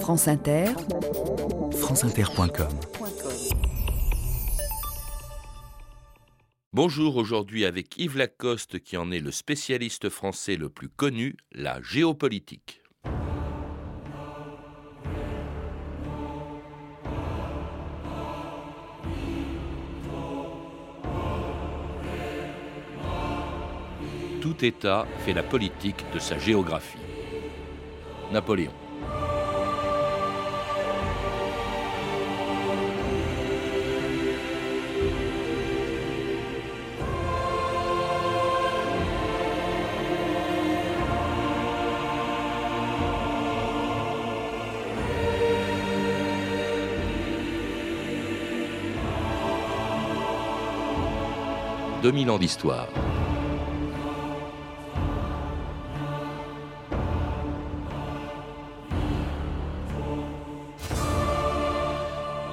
France Inter, franceinter.com Bonjour aujourd'hui avec Yves Lacoste qui en est le spécialiste français le plus connu, la géopolitique. Tout État fait la politique de sa géographie. Napoléon. « 2000 ans d'histoire.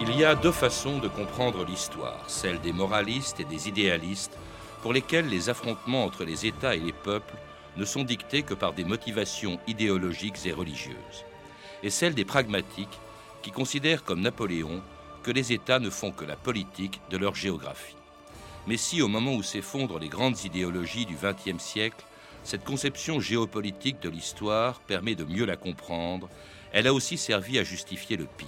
Il y a deux façons de comprendre l'histoire, celle des moralistes et des idéalistes, pour lesquels les affrontements entre les États et les peuples ne sont dictés que par des motivations idéologiques et religieuses, et celle des pragmatiques, qui considèrent comme Napoléon que les États ne font que la politique de leur géographie. Mais si, au moment où s'effondrent les grandes idéologies du XXe siècle, cette conception géopolitique de l'histoire permet de mieux la comprendre, elle a aussi servi à justifier le pire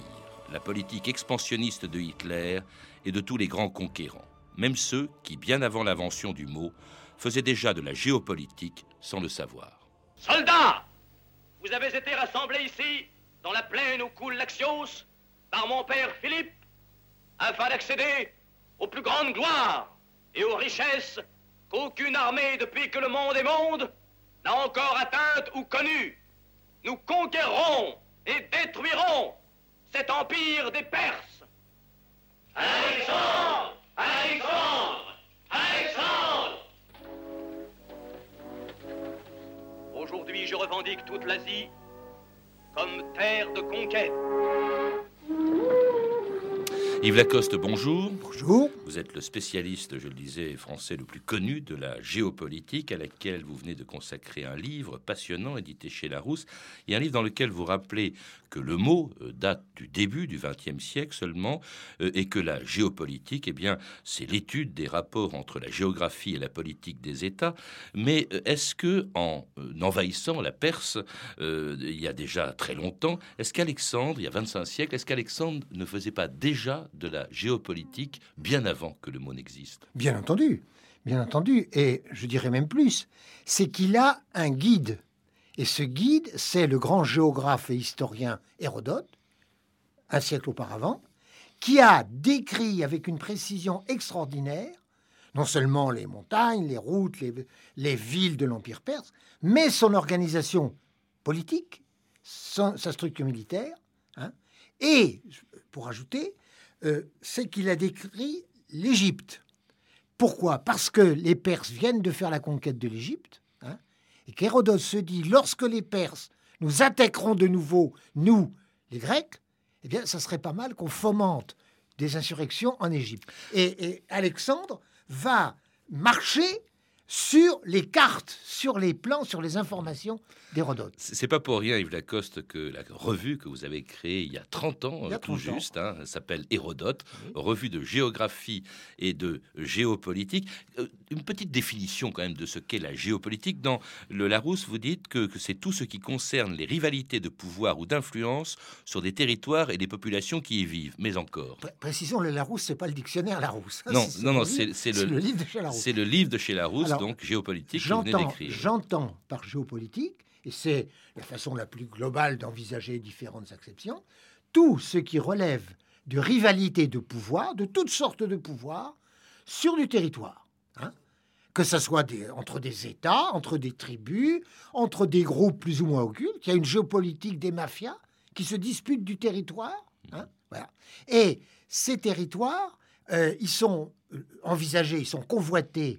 la politique expansionniste de Hitler et de tous les grands conquérants, même ceux qui, bien avant l'invention du mot, faisaient déjà de la géopolitique sans le savoir. Soldats Vous avez été rassemblés ici, dans la plaine où coule l'Axios, par mon père Philippe, afin d'accéder aux plus grandes gloires et aux richesses qu'aucune armée depuis que le monde est monde n'a encore atteintes ou connues. Nous conquérons et détruirons cet empire des Perses. Alexandre Alexandre Alexandre Aujourd'hui, je revendique toute l'Asie comme terre de conquête. Yves Lacoste, bonjour. Bonjour. Vous êtes le spécialiste, je le disais, français le plus connu de la géopolitique, à laquelle vous venez de consacrer un livre passionnant édité chez Larousse. Il y a un livre dans lequel vous rappelez que le mot euh, date du début du XXe siècle seulement, euh, et que la géopolitique, eh bien, c'est l'étude des rapports entre la géographie et la politique des États. Mais euh, est-ce que, en envahissant la Perse, il y a déjà très longtemps, est-ce qu'Alexandre, il y a 25 siècles, est-ce qu'Alexandre ne faisait pas déjà de la géopolitique bien avant que le mot n'existe? Bien entendu, bien entendu. Et je dirais même plus, c'est qu'il a un guide. Et ce guide, c'est le grand géographe et historien Hérodote, un siècle auparavant, qui a décrit avec une précision extraordinaire non seulement les montagnes, les routes, les, villes de l'Empire perse, mais son organisation politique, sa structure militaire, hein, et, pour ajouter, euh, c'est qu'il a décrit l'Égypte. Pourquoi? Parce que les Perses viennent de faire la conquête de l'Égypte, et qu'Hérodote se dit, lorsque les Perses nous attaqueront de nouveau, nous, les Grecs, eh bien, ça serait pas mal qu'on fomente des insurrections en Égypte. et Alexandre va marcher sur les cartes, sur les plans, sur les informations d'Hérodote. C'est pas pour rien, Yves Lacoste, que la revue que vous avez créée il y a 30 ans, tout juste, hein, s'appelle Hérodote, revue de géographie et de géopolitique. Euh, une petite définition quand même de ce qu'est la géopolitique. Dans le Larousse, vous dites que, c'est tout ce qui concerne les rivalités de pouvoir ou d'influence sur des territoires et des populations qui y vivent. Mais encore. précisons, le Larousse, c'est pas le dictionnaire Larousse. Non, non, non, c'est le, livre de chez Larousse. C'est le livre de chez Larousse donc géopolitique J'entends par géopolitique, et c'est la façon la plus globale d'envisager différentes acceptions, tout ce qui relève de rivalité de pouvoir, de toutes sortes de pouvoirs, sur du territoire. Hein. que ce soit entre des États, entre des tribus, entre des groupes plus ou moins occultes. Il y a une géopolitique des mafias qui se disputent du territoire. Hein, voilà. Et ces territoires, euh, ils sont euh, envisagés, ils sont convoités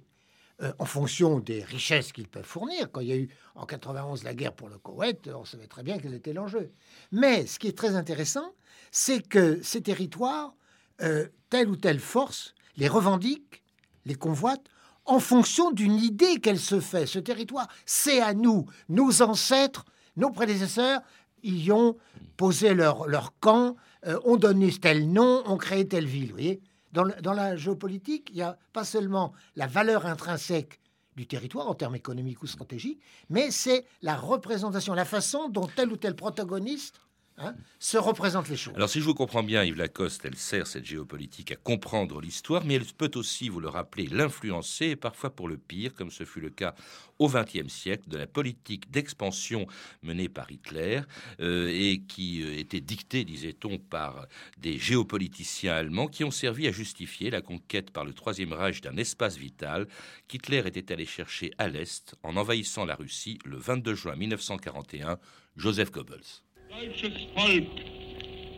euh, en fonction des richesses qu'ils peuvent fournir. Quand il y a eu en 91 la guerre pour le Koweït, on savait très bien quel était l'enjeu. Mais ce qui est très intéressant, c'est que ces territoires, euh, telle ou telle force, les revendiquent, les convoitent, en fonction d'une idée qu'elle se fait. Ce territoire, c'est à nous, nos ancêtres, nos prédécesseurs y ont posaient leur, leur camp, euh, ont donné tel nom, ont créé telle ville. Vous voyez dans, la géopolitique, il n'y a pas seulement la valeur intrinsèque du territoire en termes économiques ou stratégiques, mais c'est la représentation, la façon dont tel ou tel protagoniste hein, se représente les choses. Alors, si je vous comprends bien, Yves Lacoste, elle sert cette géopolitique à comprendre l'histoire, mais elle peut aussi, vous le rappelez, l'influencer, et parfois pour le pire, comme ce fut le cas au XXe siècle, de la politique d'expansion menée par Hitler euh, et qui euh, était dictée, disait-on, par des géopoliticiens allemands qui ont servi à justifier la conquête par le Troisième Reich d'un espace vital qu'Hitler était allé chercher à l'Est en envahissant la Russie le 22 juin 1941, Joseph Goebbels.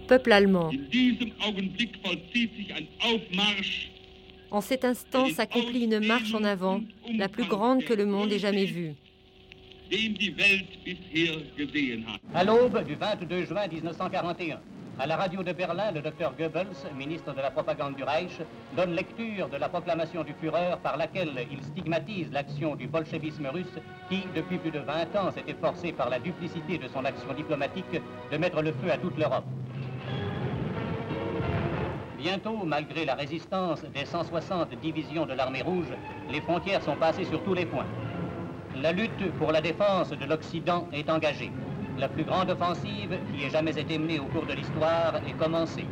Peuple allemand, en cet instant s'accomplit une marche en avant, la plus grande que le monde ait jamais vue. À l'aube du 22 juin 1941, à la radio de Berlin, le docteur Goebbels, ministre de la propagande du Reich, donne lecture de la proclamation du Führer par laquelle il stigmatise l'action du bolchevisme russe qui, depuis plus de 20 ans, s'est efforcé par la duplicité de son action diplomatique de mettre le feu à toute l'Europe. Bientôt, malgré la résistance des 160 divisions de l'armée rouge, les frontières sont passées sur tous les points. La lutte pour la défense de l'Occident est engagée. La plus grande offensive qui ait jamais été menée au cours de l'histoire est commencée.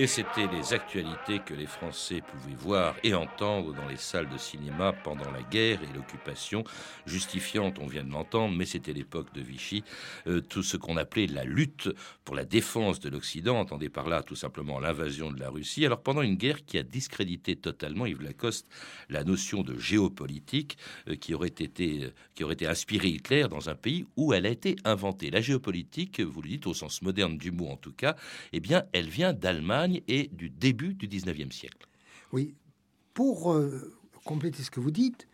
Et c'était les actualités que les Français pouvaient voir et entendre dans les salles de cinéma pendant la guerre et l'occupation, justifiant, on vient de l'entendre, mais c'était l'époque de Vichy, euh, tout ce qu'on appelait la lutte pour la défense de l'Occident, entendez par là tout simplement l'invasion de la Russie. Alors pendant une guerre qui a discrédité totalement, Yves Lacoste, la notion de géopolitique euh, qui, aurait été, euh, qui aurait été inspirée Hitler dans un pays où elle a été inventée. La géopolitique, vous le dites au sens moderne du mot en tout cas, eh bien elle vient d'Allemagne et du début du 19e siècle. Oui. Pour euh, compléter ce que vous dites,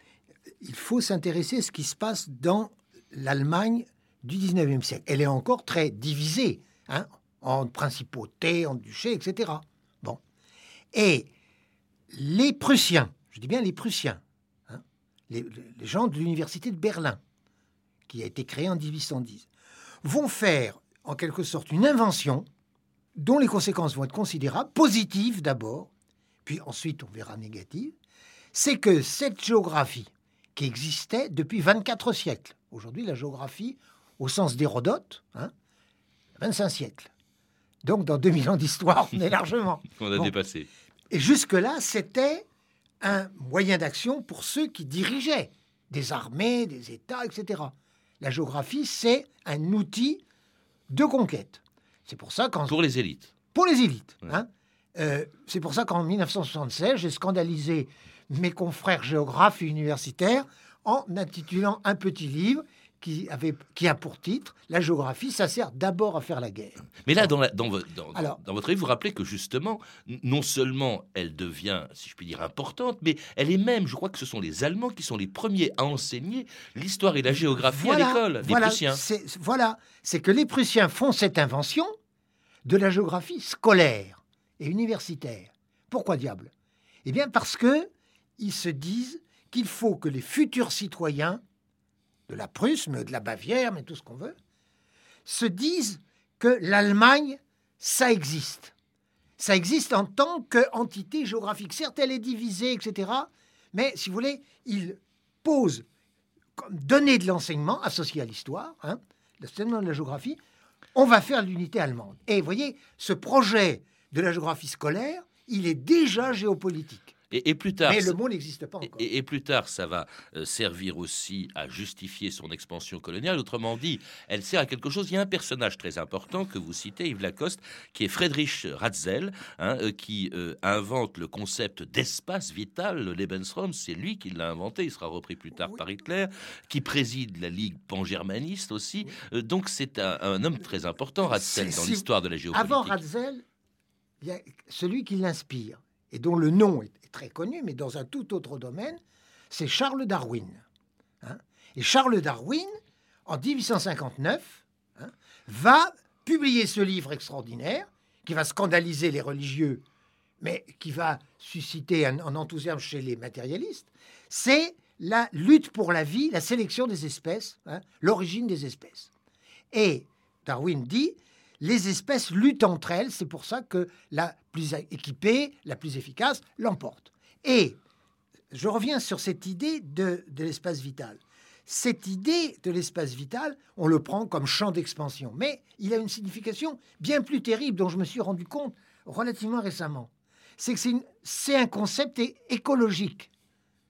il faut s'intéresser à ce qui se passe dans l'Allemagne du 19e siècle. Elle est encore très divisée hein, en principautés, en duchés, etc. Bon. Et les Prussiens, je dis bien les Prussiens, hein, les, les gens de l'université de Berlin, qui a été créée en 1810, vont faire en quelque sorte une invention dont les conséquences vont être considérables, positives d'abord, puis ensuite on verra négatives, c'est que cette géographie qui existait depuis 24 siècles, aujourd'hui la géographie au sens d'Hérodote, hein, 25 siècles. Donc dans 2000 ans d'histoire, on est largement. On a Bon. dépassé. Et jusque-là, c'était un moyen d'action pour ceux qui dirigeaient des armées, des États, etc. La géographie, c'est un outil de conquête. C'est pour ça qu'en Pour les élites. pour les élites. Ouais. hein. Euh, c'est pour ça qu'en 1976, j'ai scandalisé mes confrères géographes et universitaires en intitulant un petit livre qui, avait, qui a pour titre La géographie, ça sert d'abord à faire la guerre. Mais là, dans, la- dans, vo- dans- Alors- dans votre livre, vous rappelez que justement, non seulement elle devient, si je puis dire, importante, mais elle est même, je crois que ce sont les Allemands qui sont les premiers à enseigner l'histoire et la géographie à l'école, les voilà, Prussiens. c'est- Voilà, c'est que les Prussiens font cette invention de la géographie scolaire et universitaire. Pourquoi diable? Eh bien parce que ils se disent qu'il faut que les futurs citoyens de la Prusse, de la Bavière, mais tout ce qu'on veut, se disent que l'Allemagne, ça existe. Ça existe en tant qu'entité géographique. Certes, elle est divisée, etc. Mais si vous voulez, ils posent comme donner de l'enseignement associé à l'histoire, hein, l'enseignement de la géographie, on va faire l'unité allemande. Et vous voyez, ce projet de la géographie scolaire, il est déjà géopolitique. Et, et plus tard, Mais le mot n'existe pas encore. et, et plus tard, ça va euh, servir aussi à justifier son expansion coloniale. Autrement dit, elle sert à quelque chose. Il y a un personnage très important que vous citez, Yves Lacoste, qui est Friedrich Ratzel, hein, euh, qui euh, invente le concept d'espace vital, le Lebensraum. C'est lui qui l'a inventé. Il sera repris plus tard Oui. par Hitler, qui préside la Ligue pan-germaniste aussi. Donc c'est un, un homme très important, Ratzel, dans si- l'histoire de la géopolitique. Avant Ratzel, il y a celui qui l'inspire, et dont le nom est très connu, mais dans un tout autre domaine, c'est Charles Darwin. hein. Et Charles Darwin, en 1859, hein, va publier ce livre extraordinaire qui va scandaliser les religieux mais qui va susciter un, un enthousiasme chez les matérialistes, c'est la lutte pour la vie, la sélection des espèces, hein, l'origine des espèces. Et Darwin dit, les espèces luttent entre elles, c'est pour ça que la plus équipée, la plus efficace, l'emporte. Et je reviens sur cette idée de, de l'espace vital. Cette idée de l'espace vital, on le prend comme champ d'expansion, mais il a une signification bien plus terrible dont je me suis rendu compte relativement récemment. C'est que c'est un concept écologique.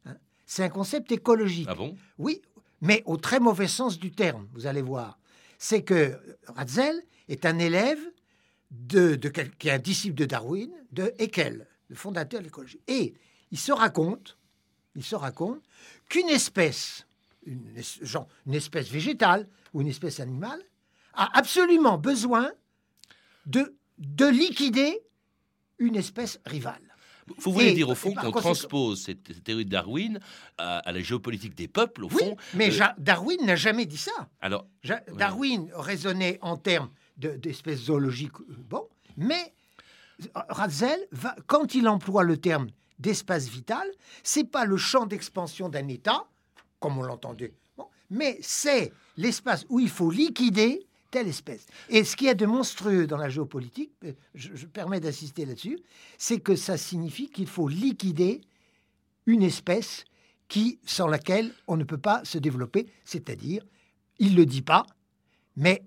Hein. C'est un concept écologique. Ah bon? Oui, mais au très mauvais sens du terme, vous allez voir. C'est que Ratzel est un élève de, qui est un disciple de Darwin, de Haeckel, le fondateur de l'écologie. Et il se raconte, il se raconte qu'une espèce, une, es- genre une espèce végétale ou une espèce animale, a absolument besoin de, de liquider une espèce rivale. Vous voulez Et- dire au fond qu'on transpose cette, théorie de Darwin à, à la géopolitique des peuples, au Oui, fond mais euh, Darwin n'a jamais dit ça. Alors, Ja- Oui. Darwin raisonnait en termes de- d'espèces zoologiques, euh, bon, mais Ratzel, va, quand il emploie le terme d'espace vital, c'est pas le champ d'expansion d'un État, comme on l'entendait, mais c'est l'espace où il faut liquider telle espèce. Et ce qu'il y a de monstrueux dans la géopolitique, euh, je, permets d'insister là-dessus, c'est que ça signifie qu'il faut liquider une espèce qui, sans laquelle on ne peut pas se développer, c'est-à-dire, il ne le dit pas, mais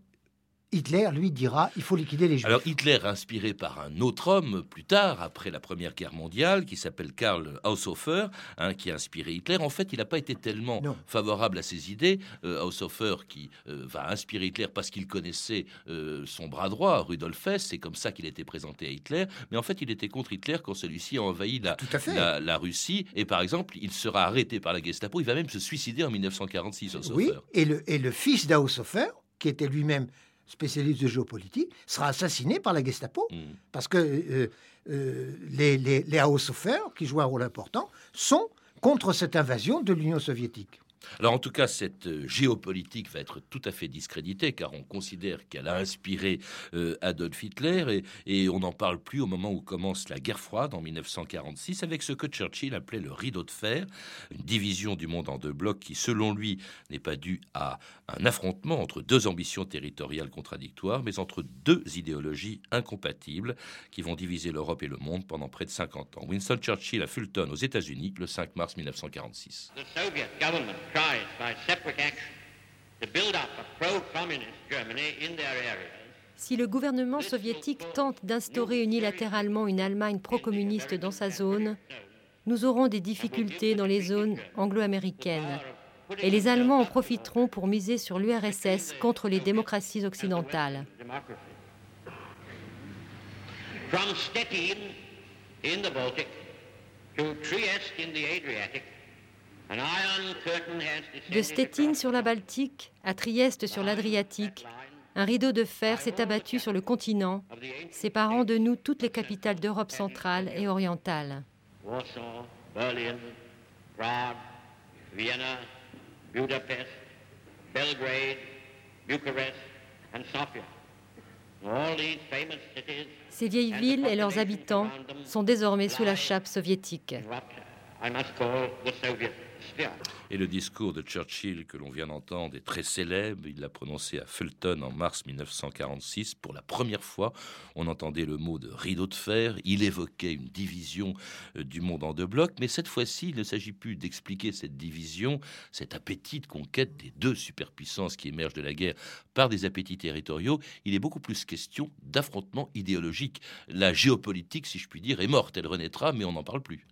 Hitler, lui, dira, il faut liquider les Juifs. Alors Hitler, inspiré par un autre homme plus tard, après la Première Guerre mondiale, qui s'appelle Karl Haushofer, hein, qui a inspiré Hitler, en fait, il n'a pas été tellement Non. favorable à ses idées. Euh, Haushofer, qui euh, va inspirer Hitler parce qu'il connaissait euh, son bras droit, Rudolf Hess, c'est comme ça qu'il était présenté à Hitler. Mais en fait, il était contre Hitler quand celui-ci a envahi la Russie. Et par exemple, il sera arrêté par la Gestapo. Il va même se suicider en 1946, Haushofer. Oui, et le, et le fils d'Haushofer, qui était lui-même spécialiste de géopolitique, sera assassiné par la Gestapo, Mm. parce que euh, euh, les, les, les Haushofer, qui jouent un rôle important, sont contre cette invasion de l'Union soviétique. Alors en tout cas, cette euh, géopolitique va être tout à fait discréditée car on considère qu'elle a inspiré euh, Adolf Hitler et, et on n'en parle plus au moment où commence la guerre froide en 1946 avec ce que Churchill appelait le rideau de fer, une division du monde en deux blocs qui, selon lui, n'est pas due à un affrontement entre deux ambitions territoriales contradictoires, mais entre deux idéologies incompatibles qui vont diviser l'Europe et le monde pendant près de 50 ans. Winston Churchill à Fulton aux États-Unis le 5 mars 1946. The Soviet government tries by separate action to build up a pro-communist Germany in their areas. Si le gouvernement soviétique tente d'instaurer unilatéralement une Allemagne pro-communiste dans sa zone, nous aurons des difficultés dans les zones anglo-américaines. Et les Allemands en profiteront pour miser sur l'URSS contre les démocraties occidentales. From Stettin in the Baltic to Trieste in the Adriatic, De Stettin sur la Baltique à Trieste sur l'Adriatique, un rideau de fer s'est abattu sur le continent, séparant de nous toutes les capitales d'Europe centrale et orientale. Warsaw, Berlin, Prague, Vienna, Budapest, Belgrade, Bucharest, and Sofia. All these famous cities Ces vieilles villes et leurs habitants sont désormais sous la chape soviétique. Et le discours de Churchill que l'on vient d'entendre est très célèbre. Il l'a prononcé à Fulton en mars 1946. Pour la première fois, on entendait le mot de rideau de fer. Il évoquait une division euh, du monde en deux blocs. Mais cette fois-ci, il ne s'agit plus d'expliquer cette division, cet appétit de conquête des deux superpuissances qui émergent de la guerre par des appétits territoriaux. Il est beaucoup plus question d'affrontement idéologique. La géopolitique, si je puis dire, est morte. Elle renaîtra, mais on n'en parle plus.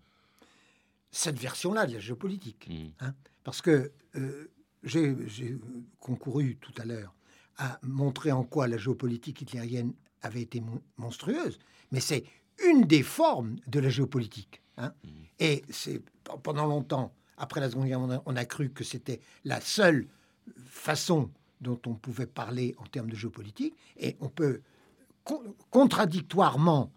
Cette version-là de la géopolitique. Mm. hein. parce que euh, j'ai concouru tout à l'heure à montrer en quoi la géopolitique hitlérienne avait été mon- monstrueuse, mais c'est une des formes de la géopolitique. hein. Et c'est pendant longtemps, après la Seconde Guerre mondiale, on a cru que c'était la seule façon dont on pouvait parler en termes de géopolitique, et on peut con- contradictoirement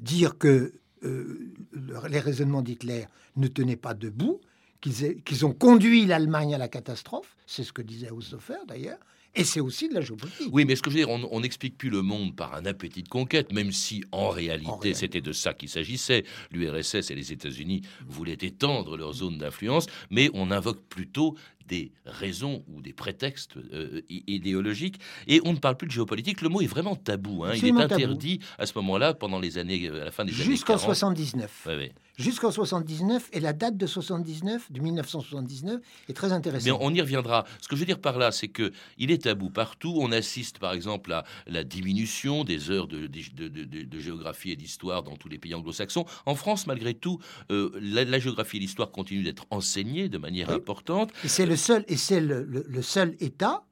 dire que euh, le- les raisonnements d'Hitler ne tenaient pas debout, qu'ils ont conduit l'Allemagne à la catastrophe, c'est ce que disait Haushofer d'ailleurs, Et c'est aussi de la géopolitique. Oui, mais ce que je veux dire, on n'explique plus le monde par un appétit de conquête, même si en réalité, En réalité. c'était de ça qu'il s'agissait. L'URSS et les États-Unis voulaient étendre leur zone d'influence, mais on invoque plutôt des raisons ou des prétextes euh, idéologiques et on ne parle plus de géopolitique. Le mot est vraiment tabou. hein. Il est tabou. interdit à ce moment-là, pendant les années, euh, à la fin des années Jusqu'en 40. 79. Ouais, ouais. Jusqu'en 79, et la date de 79, de 1979, est très Mais intéressante. on y reviendra. Ce que je veux dire par là, c'est que il est tabou partout. On assiste, par exemple, à la diminution des heures de, de- de- de- de géographie et d'histoire dans tous les pays anglo-saxons. En France, malgré tout, euh, la, la géographie et l'histoire continuent d'être enseignées de manière Oui. importante. Et c'est le seul, et c'est le, le- le seul État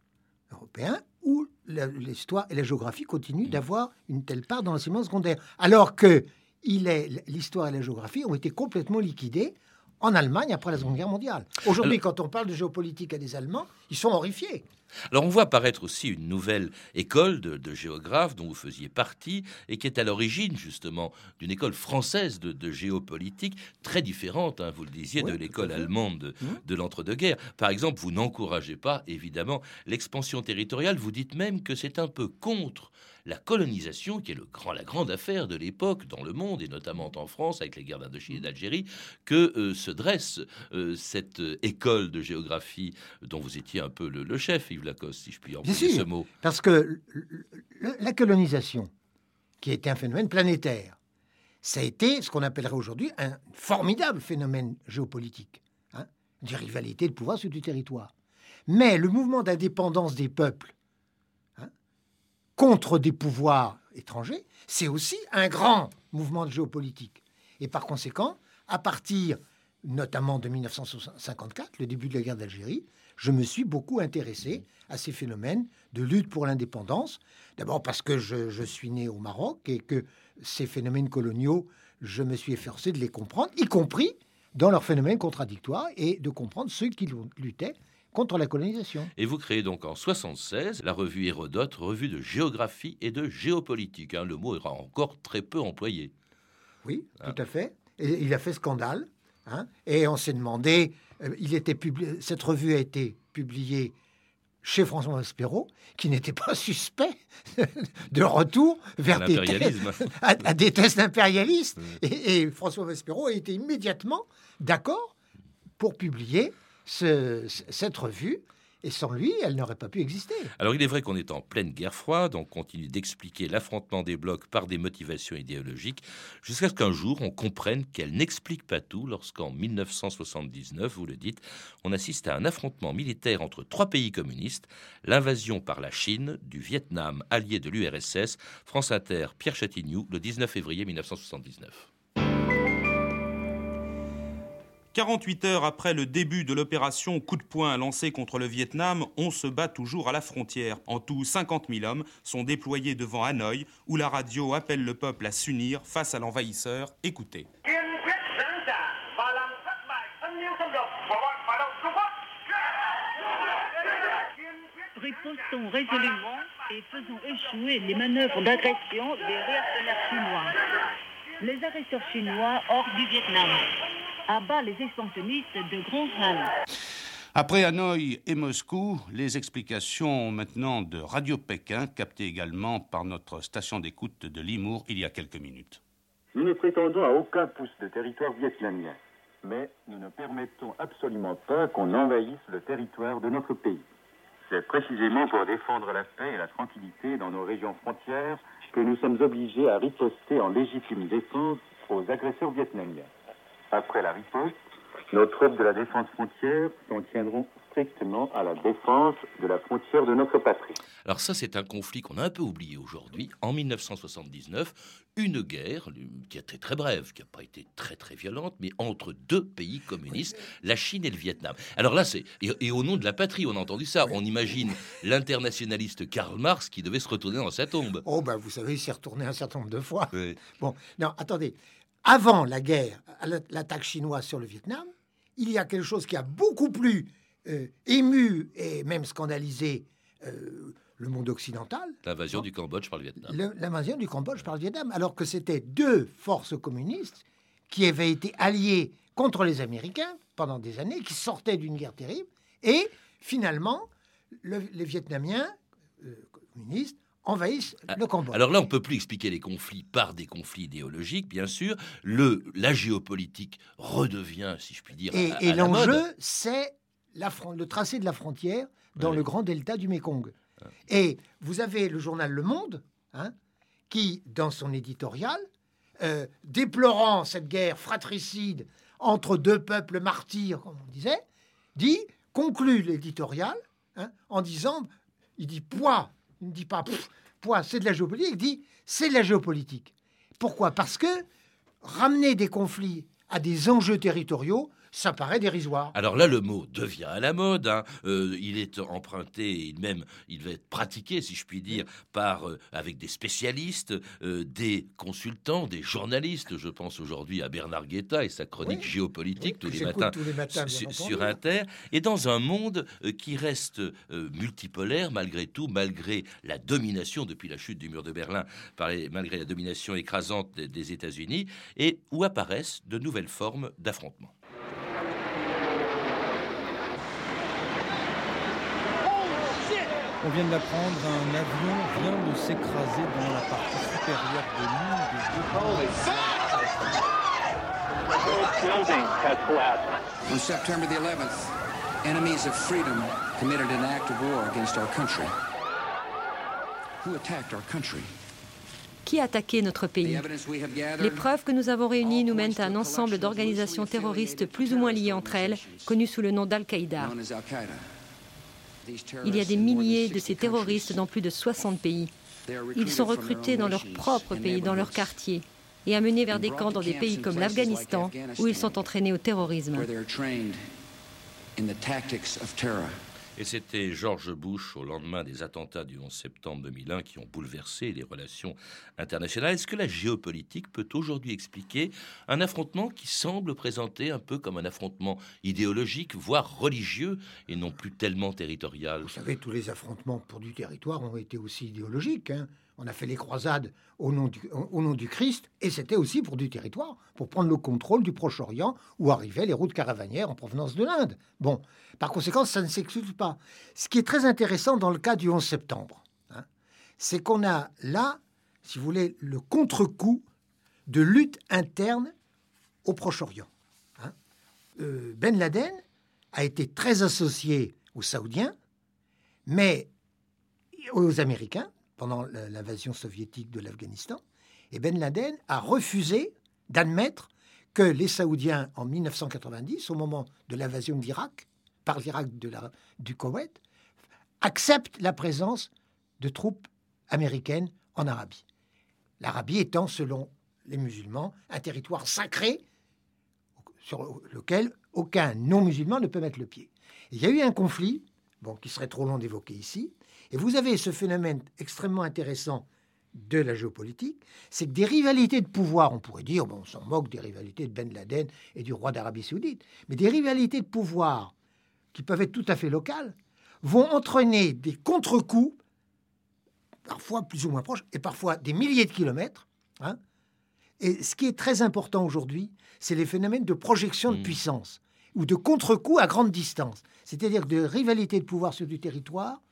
européen où l'histoire et la géographie continuent d'avoir une telle part dans l'enseignement secondaire, alors que l'histoire et la géographie ont été complètement liquidées en Allemagne après la Seconde Guerre mondiale. Aujourd'hui, quand on parle de géopolitique à des Allemands, ils sont horrifiés. Alors on voit apparaître aussi une nouvelle école de, de géographes dont vous faisiez partie et qui est à l'origine justement d'une école française de, de géopolitique très différente, hein, vous le disiez, Oui, de l'école allemande de, Mhm. de l'entre-deux-guerres. Par exemple, vous n'encouragez pas évidemment l'expansion territoriale, vous dites même que c'est un peu contre la colonisation, qui est le grand, la grande affaire de l'époque dans le monde, et notamment en France, avec les guerres d'Indochine et d'Algérie, que euh, se dresse euh, cette euh, école de géographie dont vous étiez un peu le, le chef, Yves Lacoste, si je puis employer ce mot. Parce que le- la colonisation, qui était un phénomène planétaire, ça a été ce qu'on appellerait aujourd'hui un formidable phénomène géopolitique, hein, des rivalités de pouvoir sur du territoire. Mais le mouvement d'indépendance des peuples contre des pouvoirs étrangers, c'est aussi un grand mouvement de géopolitique. Et par conséquent, à partir notamment de 1954, le début de la guerre d'Algérie, je me suis beaucoup intéressé à ces phénomènes de lutte pour l'indépendance. D'abord parce que je, je suis né au Maroc et que ces phénomènes coloniaux, je me suis efforcé de les comprendre, y compris dans leurs phénomènes contradictoires et de comprendre ceux qui luttaient contre la colonisation. Et vous créez donc en 76 la revue Hérodote, revue de géographie et de géopolitique. hein. Le mot est encore très peu employé. Oui, Ah. tout à fait. Et il a fait scandale. hein, et on s'est demandé, euh, il était publié, cette revue a été publiée chez François Maspero, qui n'était pas suspect de retour vers des thèses- à, à des tests impérialistes. Mm. Et, et François Maspero a été immédiatement d'accord pour publier ce- ce- cette revue. Et sans lui, elle n'aurait pas pu exister. Alors il est vrai qu'on est en pleine guerre froide, on continue d'expliquer l'affrontement des blocs par des motivations idéologiques, jusqu'à ce qu'un jour on comprenne qu'elle n'explique pas tout lorsqu'en 1979, vous le dites, on assiste à un affrontement militaire entre trois pays communistes, l'invasion par la Chine du Vietnam allié de l'URSS, France Inter, Pierre Chatignou, le 19 février 1979. 48 heures après le début de l'opération coup de poing lancée contre le Vietnam, on se bat toujours à la frontière. En tout, 50 000 hommes sont déployés devant Hanoï, où la radio appelle le peuple à s'unir face à l'envahisseur. Écoutez. Ripostons résolument et faisons échouer les manœuvres d'agression des réactionnaires chinois. Les agresseurs chinois hors du Vietnam. À bas les expansionnistes de Grand Han. Après Hanoï et Moscou, les explications maintenant de Radio Pékin, captées également par notre station d'écoute de Limour il y a quelques minutes. Nous ne prétendons à aucun pouce de territoire vietnamien, mais nous ne permettons absolument pas qu'on envahisse le territoire de notre pays. C'est précisément pour défendre la paix et la tranquillité dans nos régions frontières que nous sommes obligés à riposter en légitime défense aux agresseurs vietnamiens. Après la riposte, nos troupes de la défense frontière s'en tiendront strictement à la défense de la frontière de notre patrie. Alors ça, c'est un conflit qu'on a un peu oublié aujourd'hui. En 1979, une guerre qui a été très brève, qui n'a pas été très très violente, mais entre deux pays communistes, la Chine et le Vietnam. Alors là, c'est et, et au nom de la patrie, on a entendu ça. On imagine l'internationaliste Karl Marx qui devait se retourner dans sa tombe. Oh, ben vous savez, il s'est retourné un certain nombre de fois. Oui. Bon, non, attendez. Avant la guerre, l'attaque chinoise sur le Vietnam, il y a quelque chose qui a beaucoup plus euh, ému et même scandalisé euh, le monde occidental, L'invasion du Cambodge par le Vietnam. l'invasion du Cambodge par le Vietnam, alors que c'était deux forces communistes qui avaient été alliées contre les Américains pendant des années, qui sortaient d'une guerre terrible, et finalement, le- les Vietnamiens euh, communistes envahissent le Cambodge. Alors là, on ne peut plus expliquer les conflits par des conflits idéologiques, bien sûr. Le, la géopolitique redevient, si je puis dire, Et, à- et l'enjeu, c'est la le tracé de la frontière dans le grand delta du Mékong. Et vous avez le journal Le Monde, hein, qui, dans son éditorial, euh, déplorant cette guerre fratricide entre deux peuples martyrs, comme on disait, dit, conclut l'éditorial hein, en disant, il dit poids, il ne dit pas c'est de la géopolitique, il dit c'est de la géopolitique. Pourquoi? Parce que ramener des conflits à des enjeux territoriaux, ça paraît dérisoire. Alors là, le mot devient à la mode. hein. Euh, il est emprunté, il même, il va être pratiqué, si je puis dire, par euh, avec des spécialistes, euh, des consultants, des journalistes. Je pense aujourd'hui à Bernard Guetta et sa chronique géopolitique tous, les matins, tous les matins, bien sur, Inter. Et dans un monde qui reste multipolaire malgré tout, malgré la domination depuis la chute du mur de Berlin, par les- malgré la domination écrasante des, des États-Unis, et où apparaissent de nouvelles formes d'affrontements. On vient de l'apprendre, un avion vient de s'écraser dans la partie supérieure de l'une des deux On September the 11th, enemies of freedom committed an act of war against our country. Who attacked our country? Qui a attaqué notre pays? Les preuves que nous avons réunies nous mènent à un ensemble d'organisations terroristes plus ou moins liées entre elles, connues sous le nom d'Al-Qaïda. Il y a des milliers de 60 ces terroristes dans plus de 60 pays. Ils sont recrutés dans leur propre pays, dans leur quartier, et amenés vers des camps dans des pays comme l'Afghanistan, où ils sont entraînés au terrorisme. Et c'était George Bush au lendemain des attentats du 11 septembre 2001 qui ont bouleversé les relations internationales. Est-ce que la géopolitique peut aujourd'hui expliquer un affrontement qui semble présenter un peu comme un affrontement idéologique, voire religieux, et non plus tellement territorial? Vous savez, tous les affrontements pour du territoire ont été aussi idéologiques. hein. On a fait les croisades au nom du, Christ, et c'était aussi pour du territoire, pour prendre le contrôle du Proche-Orient, où arrivaient les routes caravanières en provenance de l'Inde. Bon, par conséquent, ça ne s'exclut pas. Ce qui est très intéressant dans le cas du 11 septembre, hein, c'est qu'on a là, si vous voulez, le contre-coup de lutte interne au Proche-Orient. hein. Euh, ben Laden a été très associé aux Saoudiens, mais aux Américains pendant l'invasion soviétique de l'Afghanistan. Et Ben Laden a refusé d'admettre que les Saoudiens, en 1990, au moment de l'invasion par l'Irak de la- du Koweït, acceptent la présence de troupes américaines en Arabie. L'Arabie étant, selon les musulmans, un territoire sacré sur lequel aucun non-musulman ne peut mettre le pied. Il y a eu un conflit, bon, qui serait trop long d'évoquer ici, et vous avez ce phénomène extrêmement intéressant de la géopolitique, c'est que des rivalités de pouvoir, on pourrait dire, bon, on s'en moque des rivalités de Ben Laden et du roi d'Arabie saoudite, mais des rivalités de pouvoir qui peuvent être tout à fait locales, vont entraîner des contre-coups, parfois plus ou moins proches, et parfois des milliers de kilomètres. hein. Et ce qui est très important aujourd'hui, c'est les phénomènes de projection de puissance ou de contre-coups à grande distance. C'est-à-dire des rivalités de pouvoir sur du territoire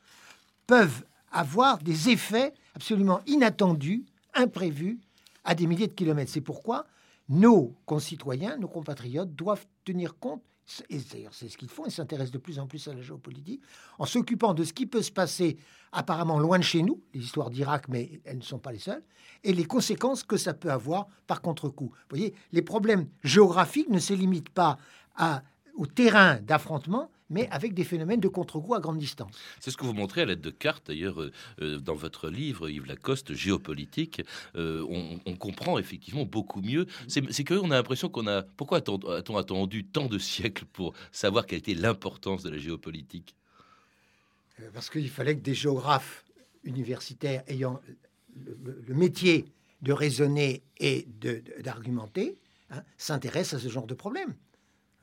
peuvent avoir des effets absolument inattendus, imprévus, à des milliers de kilomètres. C'est pourquoi nos concitoyens, nos compatriotes doivent tenir compte, et d'ailleurs c'est ce qu'ils font, ils s'intéressent de plus en plus à la géopolitique, en s'occupant de ce qui peut se passer apparemment loin de chez nous, les histoires d'Irak, mais elles ne sont pas les seules, et les conséquences que ça peut avoir par contre-coup. Vous voyez, les problèmes géographiques ne se limitent pas au terrain d'affrontement, mais avec des phénomènes de contre-coup à grande distance. C'est ce que vous montrez à l'aide de cartes, d'ailleurs, euh, euh, dans votre livre, Yves Lacoste, Géopolitique. Euh, on, on comprend effectivement beaucoup mieux. C'est curieux, on a l'impression qu'on a... Pourquoi a-t-on attendu tant de siècles pour savoir quelle était l'importance de la géopolitique? Parce qu'il fallait que des géographes universitaires ayant le, le- le métier de raisonner et d'argumenter hein, s'intéressent à ce genre de problème.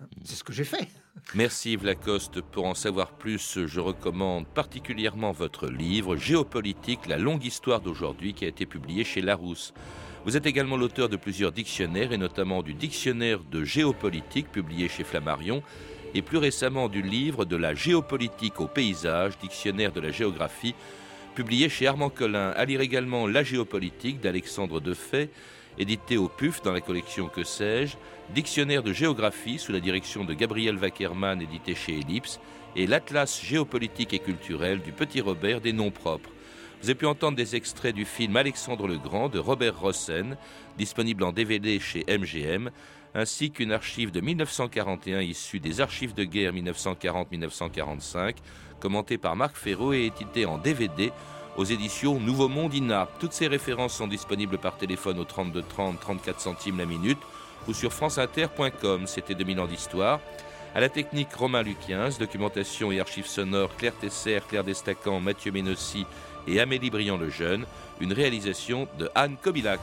Hein, C'est ce que j'ai fait. Merci Yves Lacoste. Pour en savoir plus, je recommande particulièrement votre livre Géopolitique, la longue histoire d'aujourd'hui qui a été publié chez Larousse. Vous êtes également l'auteur de plusieurs dictionnaires et notamment du dictionnaire de géopolitique publié chez Flammarion et plus récemment du livre de la géopolitique au paysage, dictionnaire de la géographie publié chez Armand Collin. À lire également La géopolitique d'Alexandre Defay, édité au PUF dans la collection Que sais-je, Dictionnaire de géographie sous la direction de Gabriel Wackerman, édité chez Ellipse, et l'Atlas géopolitique et culturel du Petit Robert des noms propres. Vous avez pu entendre des extraits du film Alexandre le Grand de Robert Rossen, disponible en DVD chez MGM, ainsi qu'une archive de 1941 issue des archives de guerre 1940-1945, commentée par Marc Ferraud et éditée en DVD aux éditions Nouveau Monde INA. Toutes ces références sont disponibles par téléphone au 32 30 34 centimes la minute ou sur franceinter.com. C'était 2000 ans d'histoire. À la technique Romain Luquiens, documentation et archives sonores Claire Tesser, Claire Destacan, Mathieu Ménossi et Amélie Briand le Jeune, une réalisation de Anne Kobilac.